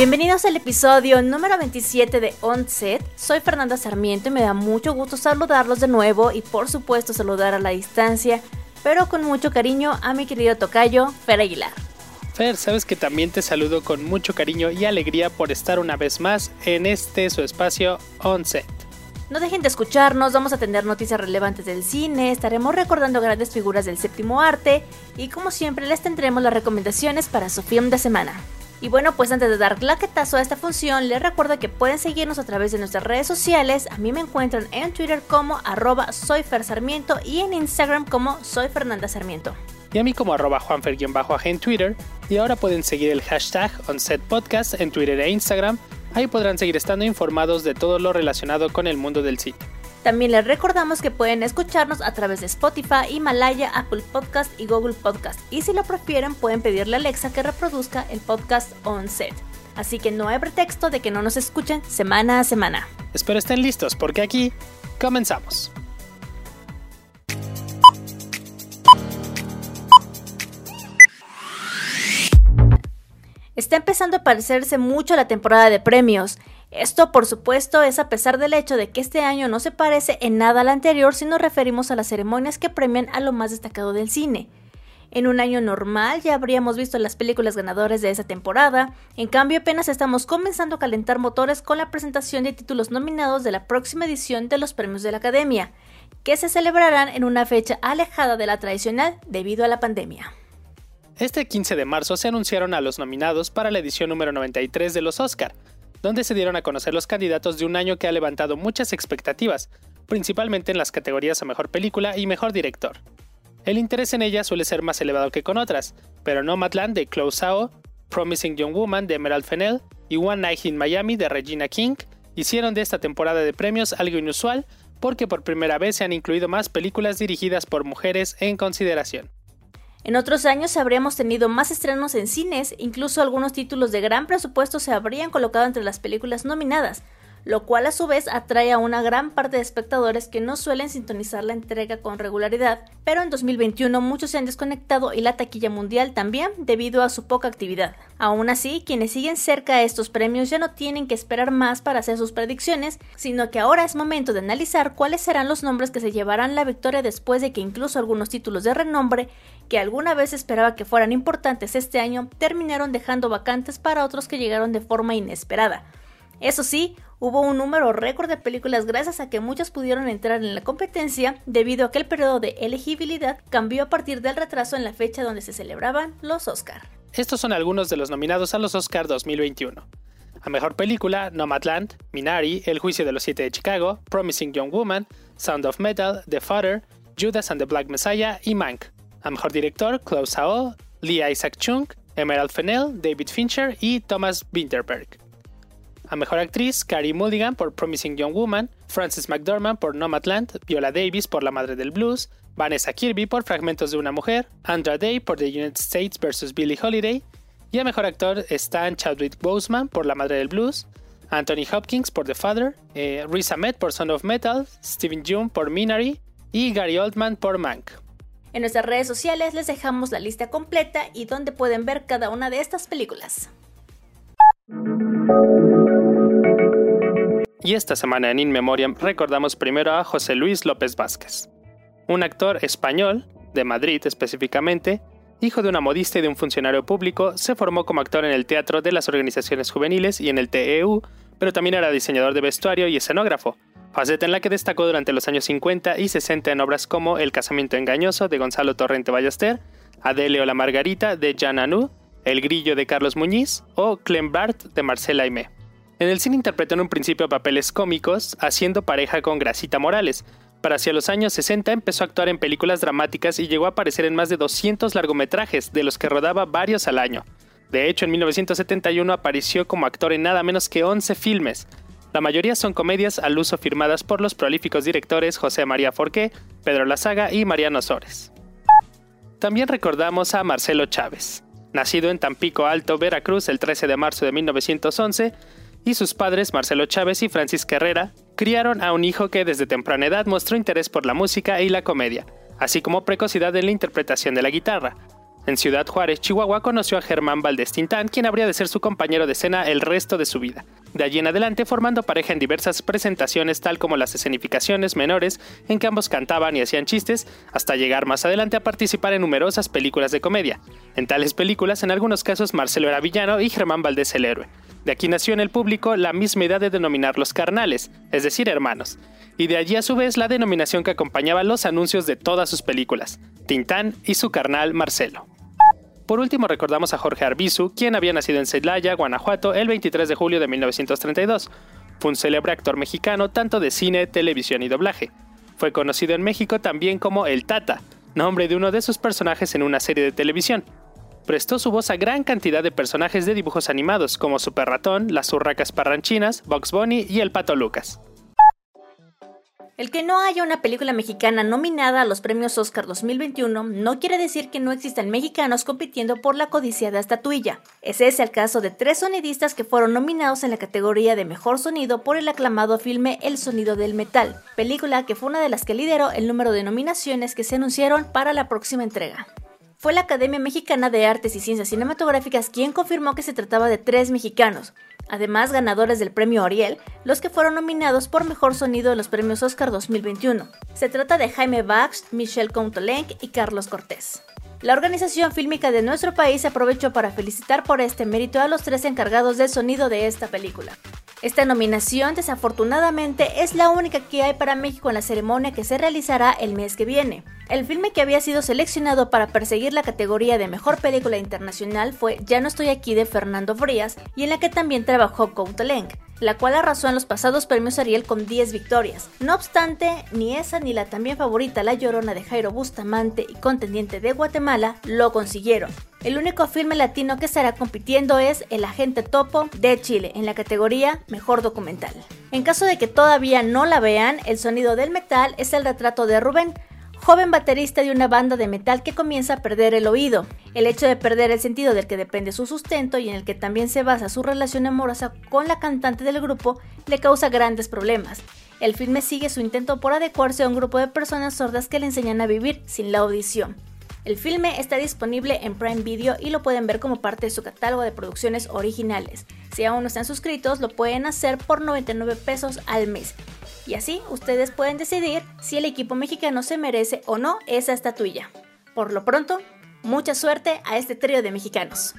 Bienvenidos al episodio número 27 de Onset. Soy Fernanda Sarmiento y me da mucho gusto saludarlos de nuevo y por supuesto saludar a la distancia, pero con mucho cariño a mi querido tocayo Fer Aguilar. Fer, sabes que también te saludo con mucho cariño y alegría por estar una vez más en este su espacio Onset. No dejen de escucharnos, vamos a tener noticias relevantes del cine, estaremos recordando grandes figuras del séptimo arte y como siempre les tendremos las recomendaciones para su film de semana. Y bueno, pues antes de dar claquetazo a esta función, les recuerdo que pueden seguirnos a través de nuestras redes sociales. A mí me encuentran en Twitter como arroba soyfersarmiento y en Instagram como soy Fernanda Sarmiento. Y a mí como arroba juanfer-bajo en Twitter. Y ahora pueden seguir el hashtag OnSetPodcast en Twitter e Instagram. Ahí podrán seguir estando informados de todo lo relacionado con el mundo del sitio. También les recordamos que pueden escucharnos a través de Spotify, Himalaya, Apple Podcast y Google Podcast. Y si lo prefieren, pueden pedirle a Alexa que reproduzca el podcast on set. Así que no hay pretexto de que no nos escuchen semana a semana. Espero estén listos porque aquí comenzamos. Está empezando a parecerse mucho la temporada de premios. Esto, por supuesto, es a pesar del hecho de que este año no se parece en nada al anterior si nos referimos a las ceremonias que premian a lo más destacado del cine. En un año normal ya habríamos visto las películas ganadoras de esa temporada, en cambio apenas estamos comenzando a calentar motores con la presentación de títulos nominados de la próxima edición de los premios de la Academia, que se celebrarán en una fecha alejada de la tradicional debido a la pandemia. Este 15 de marzo se anunciaron a los nominados para la edición número 93 de los Oscar, donde se dieron a conocer los candidatos de un año que ha levantado muchas expectativas, principalmente en las categorías a Mejor Película y Mejor Director. El interés en ella suele ser más elevado que con otras, pero Nomadland de Chloe Zhao, Promising Young Woman de Emerald Fennell y One Night in Miami de Regina King hicieron de esta temporada de premios algo inusual porque por primera vez se han incluido más películas dirigidas por mujeres en consideración. En otros años habríamos tenido más estrenos en cines, incluso algunos títulos de gran presupuesto se habrían colocado entre las películas nominadas, lo cual a su vez atrae a una gran parte de espectadores que no suelen sintonizar la entrega con regularidad, pero en 2021 muchos se han desconectado y la taquilla mundial también debido a su poca actividad. Aún así, quienes siguen cerca a estos premios ya no tienen que esperar más para hacer sus predicciones, sino que ahora es momento de analizar cuáles serán los nombres que se llevarán la victoria después de que incluso algunos títulos de renombre que alguna vez esperaba que fueran importantes este año terminaron dejando vacantes para otros que llegaron de forma inesperada. Eso sí, hubo un número récord de películas gracias a que muchas pudieron entrar en la competencia debido a que el periodo de elegibilidad cambió a partir del retraso en la fecha donde se celebraban los Oscar. Estos son algunos de los nominados a los Oscar 2021. A Mejor Película, Nomadland, Minari, El Juicio de los Siete de Chicago, Promising Young Woman, Sound of Metal, The Father, Judas and the Black Messiah y Mank. A Mejor Director, Klaus Hao, Lee Isaac Chung, Emerald Fennell, David Fincher y Thomas Winterberg. A Mejor Actriz, Carrie Mulligan por Promising Young Woman, Frances McDormand por Nomadland, Viola Davis por La Madre del Blues, Vanessa Kirby por Fragmentos de una Mujer, Andra Day por The United States vs. Billie Holiday, y a Mejor Actor están Chadwick Boseman por La Madre del Blues, Anthony Hopkins por The Father, eh, Riz por Son of Metal, Steven Yeun por Minari y Gary Oldman por Mank. En nuestras redes sociales les dejamos la lista completa y donde pueden ver cada una de estas películas. Y esta semana en In Memoriam recordamos primero a José Luis López Vázquez, un actor español, de Madrid específicamente, hijo de una modista y de un funcionario público, se formó como actor en el teatro de las organizaciones juveniles y en el TEU, pero también era diseñador de vestuario y escenógrafo, faceta en la que destacó durante los años 50 y 60 en obras como El casamiento engañoso de Gonzalo Torrente Ballester, Adele o la Margarita de Jean Anou, El grillo de Carlos Muñiz o Clem Bart de Marcela Aimé. En el cine interpretó en un principio papeles cómicos, haciendo pareja con Gracita Morales. Para hacia los años 60 empezó a actuar en películas dramáticas y llegó a aparecer en más de 200 largometrajes, de los que rodaba varios al año. De hecho, en 1971 apareció como actor en nada menos que 11 filmes. La mayoría son comedias al uso firmadas por los prolíficos directores José María Forqué, Pedro Lazaga y Mariano Sores. También recordamos a Marcelo Chávez. Nacido en Tampico Alto, Veracruz, el 13 de marzo de 1911, y sus padres, Marcelo Chávez y Francis Herrera, criaron a un hijo que desde temprana edad mostró interés por la música y la comedia, así como precocidad en la interpretación de la guitarra. En Ciudad Juárez, Chihuahua, conoció a Germán Valdés Tintán, quien habría de ser su compañero de escena el resto de su vida. De allí en adelante, formando pareja en diversas presentaciones, tal como las escenificaciones menores, en que ambos cantaban y hacían chistes, hasta llegar más adelante a participar en numerosas películas de comedia. En tales películas, en algunos casos, Marcelo era villano y Germán Valdés el héroe. De aquí nació en el público la misma idea de denominarlos carnales, es decir, hermanos. Y de allí a su vez la denominación que acompañaba los anuncios de todas sus películas, Tintán y su carnal Marcelo. Por último recordamos a Jorge Arbizu, quien había nacido en Celaya, Guanajuato, el 23 de julio de 1932. Fue un célebre actor mexicano tanto de cine, televisión y doblaje. Fue conocido en México también como El Tata, nombre de uno de sus personajes en una serie de televisión prestó su voz a gran cantidad de personajes de dibujos animados como Super Ratón, las Urracas Parranchinas, Box Bunny y el Pato Lucas. El que no haya una película mexicana nominada a los premios Oscar 2021 no quiere decir que no existan mexicanos compitiendo por la codiciada estatuilla. Ese es el caso de tres sonidistas que fueron nominados en la categoría de Mejor Sonido por el aclamado filme El Sonido del Metal, película que fue una de las que lideró el número de nominaciones que se anunciaron para la próxima entrega. Fue la Academia Mexicana de Artes y Ciencias Cinematográficas quien confirmó que se trataba de tres mexicanos, además ganadores del premio Ariel, los que fueron nominados por mejor sonido en los premios Oscar 2021. Se trata de Jaime Bach, Michelle Countolenc y Carlos Cortés. La organización fílmica de nuestro país aprovechó para felicitar por este mérito a los tres encargados del sonido de esta película. Esta nominación, desafortunadamente, es la única que hay para México en la ceremonia que se realizará el mes que viene. El filme que había sido seleccionado para perseguir la categoría de Mejor Película Internacional fue Ya no estoy aquí de Fernando Frías y en la que también trabajó Coutelenc, la cual arrasó en los pasados premios Ariel con 10 victorias. No obstante, ni esa ni la también favorita La Llorona de Jairo Bustamante y contendiente de Guatemala lo consiguieron. El único filme latino que estará compitiendo es El Agente Topo de Chile en la categoría Mejor Documental. En caso de que todavía no la vean, el sonido del metal es el retrato de Rubén, joven baterista de una banda de metal que comienza a perder el oído. El hecho de perder el sentido del que depende su sustento y en el que también se basa su relación amorosa con la cantante del grupo le causa grandes problemas. El filme sigue su intento por adecuarse a un grupo de personas sordas que le enseñan a vivir sin la audición. El filme está disponible en Prime Video y lo pueden ver como parte de su catálogo de producciones originales. Si aún no están suscritos, lo pueden hacer por 99 pesos al mes. Y así ustedes pueden decidir si el equipo mexicano se merece o no esa estatuilla. Por lo pronto, mucha suerte a este trío de mexicanos.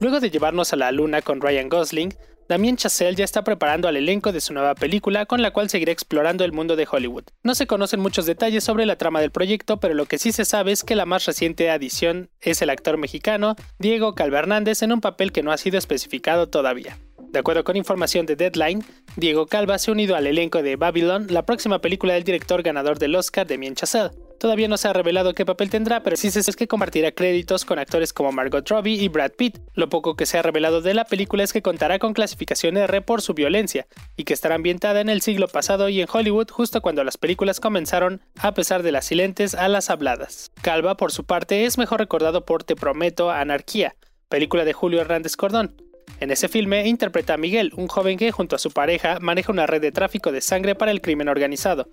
Luego de llevarnos a la luna con Ryan Gosling, Damien Chazelle ya está preparando al elenco de su nueva película con la cual seguirá explorando el mundo de Hollywood. No se conocen muchos detalles sobre la trama del proyecto, pero lo que sí se sabe es que la más reciente adición es el actor mexicano Diego Calvernández en un papel que no ha sido especificado todavía. De acuerdo con información de Deadline, Diego Calva se ha unido al elenco de Babylon, la próxima película del director ganador del Oscar, Damien Chazelle. Todavía no se ha revelado qué papel tendrá, pero sí se es que compartirá créditos con actores como Margot Robbie y Brad Pitt. Lo poco que se ha revelado de la película es que contará con clasificación R por su violencia, y que estará ambientada en el siglo pasado y en Hollywood justo cuando las películas comenzaron, a pesar de las silentes a las habladas. Calva, por su parte, es mejor recordado por Te Prometo Anarquía, película de Julio Hernández Cordón. En ese filme interpreta a Miguel, un joven que junto a su pareja maneja una red de tráfico de sangre para el crimen organizado.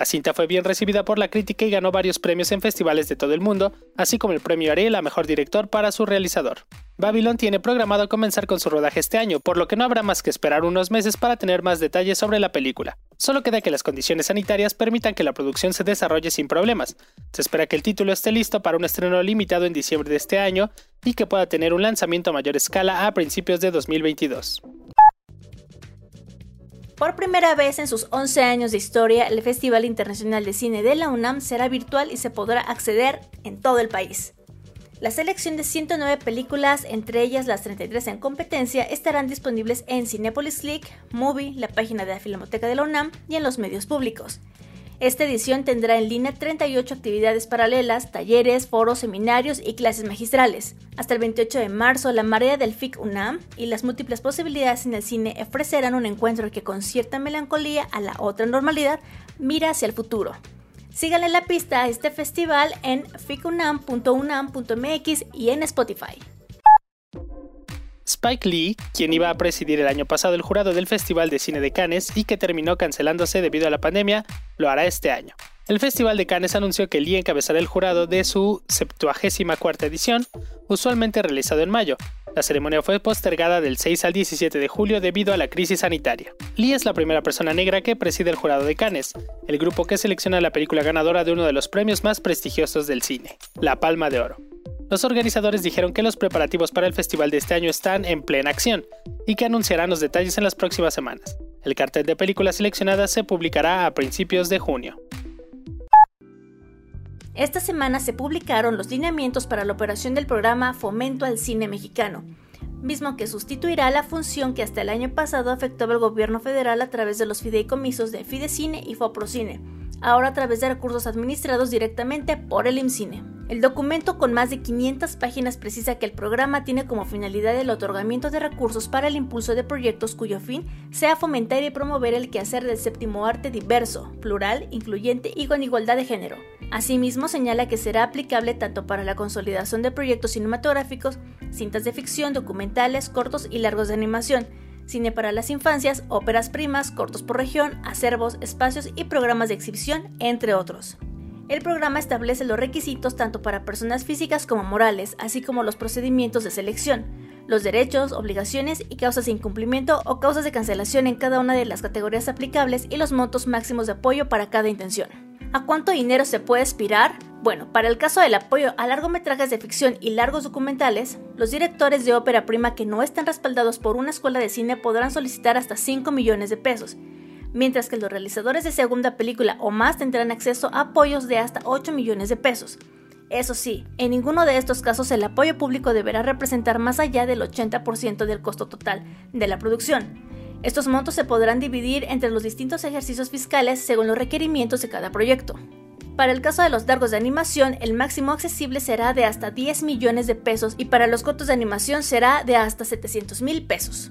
La cinta fue bien recibida por la crítica y ganó varios premios en festivales de todo el mundo, así como el premio Ariel a Mejor Director para su realizador. Babylon tiene programado comenzar con su rodaje este año, por lo que no habrá más que esperar unos meses para tener más detalles sobre la película. Solo queda que las condiciones sanitarias permitan que la producción se desarrolle sin problemas. Se espera que el título esté listo para un estreno limitado en diciembre de este año y que pueda tener un lanzamiento a mayor escala a principios de 2022. Por primera vez en sus 11 años de historia, el Festival Internacional de Cine de la UNAM será virtual y se podrá acceder en todo el país. La selección de 109 películas, entre ellas las 33 en competencia, estarán disponibles en Cinepolis Click, Movie, la página de la Filmoteca de la UNAM y en los medios públicos. Esta edición tendrá en línea 38 actividades paralelas, talleres, foros, seminarios y clases magistrales. Hasta el 28 de marzo, la marea del FIC UNAM y las múltiples posibilidades en el cine ofrecerán un encuentro que con cierta melancolía a la otra normalidad mira hacia el futuro. Síganle la pista a este festival en ficunam.unam.mx y en Spotify. Spike Lee, quien iba a presidir el año pasado el jurado del Festival de Cine de Cannes y que terminó cancelándose debido a la pandemia, lo hará este año. el Festival de Cannes anunció que Lee encabezará el jurado de su 74 edición, usualmente realizado en mayo. La ceremonia fue postergada del 6 al 17 de julio debido a la crisis sanitaria. Lee es la primera persona negra que preside el jurado de Cannes, el grupo que selecciona la película ganadora de uno de los premios más prestigiosos del cine, la Palma de Oro. Los organizadores dijeron que los preparativos para el festival de este año están en plena acción y que anunciarán los detalles en las próximas semanas. El cartel de películas seleccionadas se publicará a principios de junio. Esta semana se publicaron los lineamientos para la operación del programa Fomento al Cine Mexicano, mismo que sustituirá la función que hasta el año pasado afectaba al gobierno federal a través de los fideicomisos de Fidecine y Foprocine, ahora a través de recursos administrados directamente por el IMCINE. El documento con más de 500 páginas precisa que el programa tiene como finalidad el otorgamiento de recursos para el impulso de proyectos cuyo fin sea fomentar y promover el quehacer del séptimo arte diverso, plural, incluyente y con igualdad de género. Asimismo, señala que será aplicable tanto para la consolidación de proyectos cinematográficos, cintas de ficción, documentales, cortos y largos de animación, cine para las infancias, óperas primas, cortos por región, acervos, espacios y programas de exhibición, entre otros. El programa establece los requisitos tanto para personas físicas como morales, así como los procedimientos de selección, los derechos, obligaciones y causas de incumplimiento o causas de cancelación en cada una de las categorías aplicables y los montos máximos de apoyo para cada intención. ¿A cuánto dinero se puede aspirar? Bueno, para el caso del apoyo a largometrajes de ficción y largos documentales, los directores de ópera prima que no estén respaldados por una escuela de cine podrán solicitar hasta 5 millones de pesos, mientras que los realizadores de segunda película o más tendrán acceso a apoyos de hasta 8 millones de pesos. Eso sí, en ninguno de estos casos el apoyo público deberá representar más allá del 80% del costo total de la producción. Estos montos se podrán dividir entre los distintos ejercicios fiscales según los requerimientos de cada proyecto. Para el caso de los largos de animación, el máximo accesible será de hasta 10 millones de pesos y para los cortos de animación será de hasta 700 mil pesos.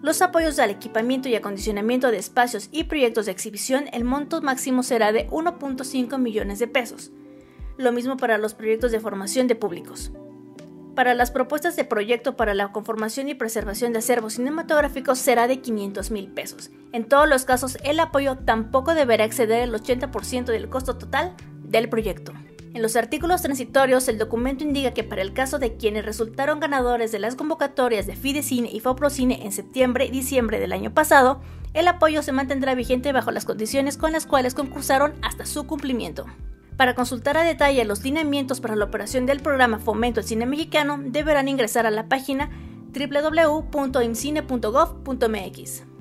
Los apoyos al equipamiento y acondicionamiento de espacios y proyectos de exhibición, el monto máximo será de 1.5 millones de pesos. Lo mismo para los proyectos de formación de públicos. Para las propuestas de proyecto para la conformación y preservación de acervos cinematográficos será de 500 mil pesos. En todos los casos, el apoyo tampoco deberá exceder el 80% del costo total del proyecto. En los artículos transitorios, el documento indica que para el caso de quienes resultaron ganadores de las convocatorias de Fidecine y Foprocine en septiembre y diciembre del año pasado, el apoyo se mantendrá vigente bajo las condiciones con las cuales concursaron hasta su cumplimiento. Para consultar a detalle los lineamientos para la operación del programa Fomento al Cine Mexicano, deberán ingresar a la página www.imcine.gov.mx.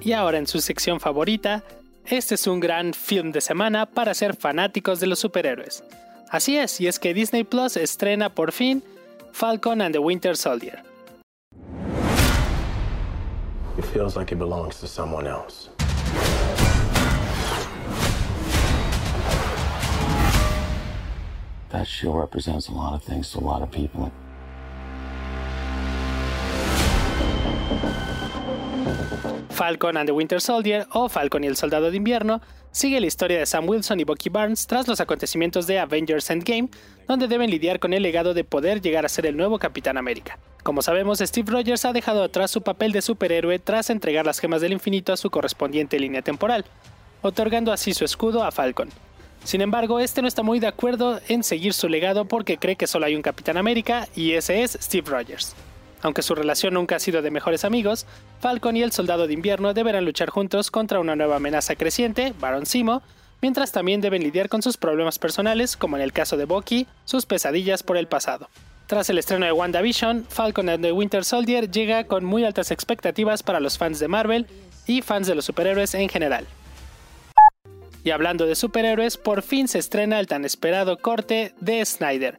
Y ahora en su sección favorita, este es un gran film de semana para ser fanáticos de los superhéroes. Así es, y es que Disney Plus estrena por fin Falcon and the Winter Soldier. It feels like it belongs to someone else. That show represents a lot of things to a lot of people. Falcon and the Winter Soldier o Falcon y el Soldado de Invierno sigue la historia de Sam Wilson y Bucky Barnes tras los acontecimientos de Avengers Endgame, donde deben lidiar con el legado de poder llegar a ser el nuevo Capitán América. Como sabemos, Steve Rogers ha dejado atrás su papel de superhéroe tras entregar las gemas del infinito a su correspondiente línea temporal, otorgando así su escudo a Falcon. Sin embargo, este no está muy de acuerdo en seguir su legado porque cree que solo hay un Capitán América y ese es Steve Rogers. Aunque su relación nunca ha sido de mejores amigos, Falcon y el Soldado de Invierno deberán luchar juntos contra una nueva amenaza creciente, Baron Simo, mientras también deben lidiar con sus problemas personales, como en el caso de Bucky, sus pesadillas por el pasado. Tras el estreno de WandaVision, Falcon and the Winter Soldier llega con muy altas expectativas para los fans de Marvel y fans de los superhéroes en general. Y hablando de superhéroes, por fin se estrena el tan esperado corte de Snyder,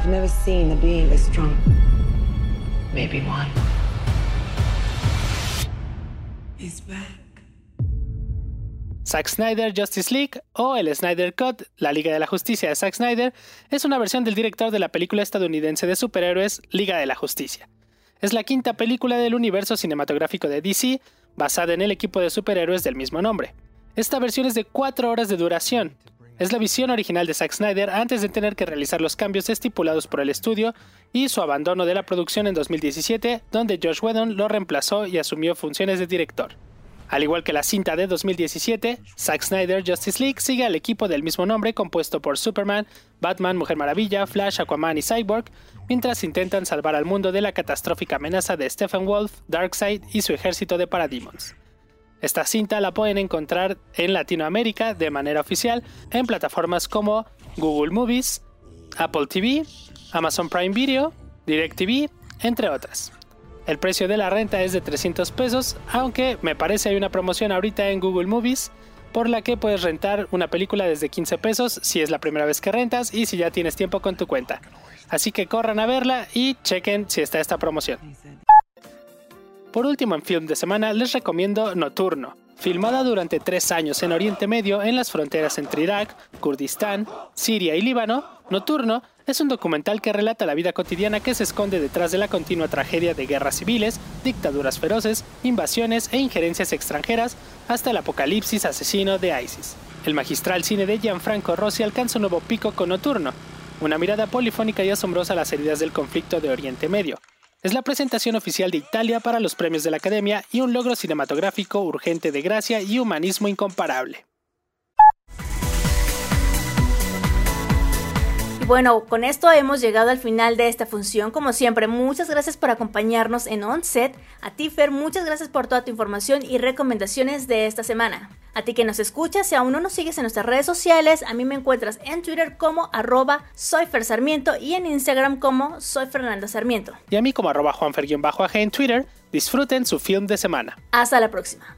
I've never seen a being this strong. Maybe one. He's back. Zack Snyder Justice League o el Snyder Cut, la Liga de la Justicia de Zack Snyder, es una versión del director de la película estadounidense de superhéroes Liga de la Justicia. Es la quinta película del universo cinematográfico de DC, basada en el equipo de superhéroes del mismo nombre. Esta versión es de 4 horas de duración. Es la visión original de Zack Snyder antes de tener que realizar los cambios estipulados por el estudio y su abandono de la producción en 2017, donde Josh Whedon lo reemplazó y asumió funciones de director. Al igual que la cinta de 2017, Zack Snyder Justice League sigue al equipo del mismo nombre compuesto por Superman, Batman, Mujer Maravilla, Flash, Aquaman y Cyborg, mientras intentan salvar al mundo de la catastrófica amenaza de Stephen Wolf, Darkseid y su ejército de Parademons. Esta cinta la pueden encontrar en Latinoamérica de manera oficial en plataformas como Google Movies, Apple TV, Amazon Prime Video, DirecTV, entre otras. El precio de la renta es de 300 pesos, aunque me parece hay una promoción ahorita en Google Movies por la que puedes rentar una película desde 15 pesos si es la primera vez que rentas y si ya tienes tiempo con tu cuenta. Así que corran a verla y chequen si está esta promoción. Por último, en film de semana les recomiendo Nocturno, filmada durante tres años en Oriente Medio en las fronteras entre Irak, Kurdistán, Siria y Líbano. Nocturno es un documental que relata la vida cotidiana que se esconde detrás de la continua tragedia de guerras civiles, dictaduras feroces, invasiones e injerencias extranjeras hasta el apocalipsis asesino de ISIS. El magistral cine de Gianfranco Rossi alcanza un nuevo pico con Nocturno, una mirada polifónica y asombrosa a las heridas del conflicto de Oriente Medio. Es la presentación oficial de Italia para los premios de la Academia y un logro cinematográfico urgente de gracia y humanismo incomparable. bueno, con esto hemos llegado al final de esta función. Como siempre, muchas gracias por acompañarnos en Onset. A ti, Fer, muchas gracias por toda tu información y recomendaciones de esta semana. A ti que nos escuchas, si aún no nos sigues en nuestras redes sociales, a mí me encuentras en Twitter como arroba soyfersarmiento y en Instagram como soy Fernando Sarmiento. Y a mí como arroba juanfer-ag en Twitter. Disfruten su film de semana. Hasta la próxima.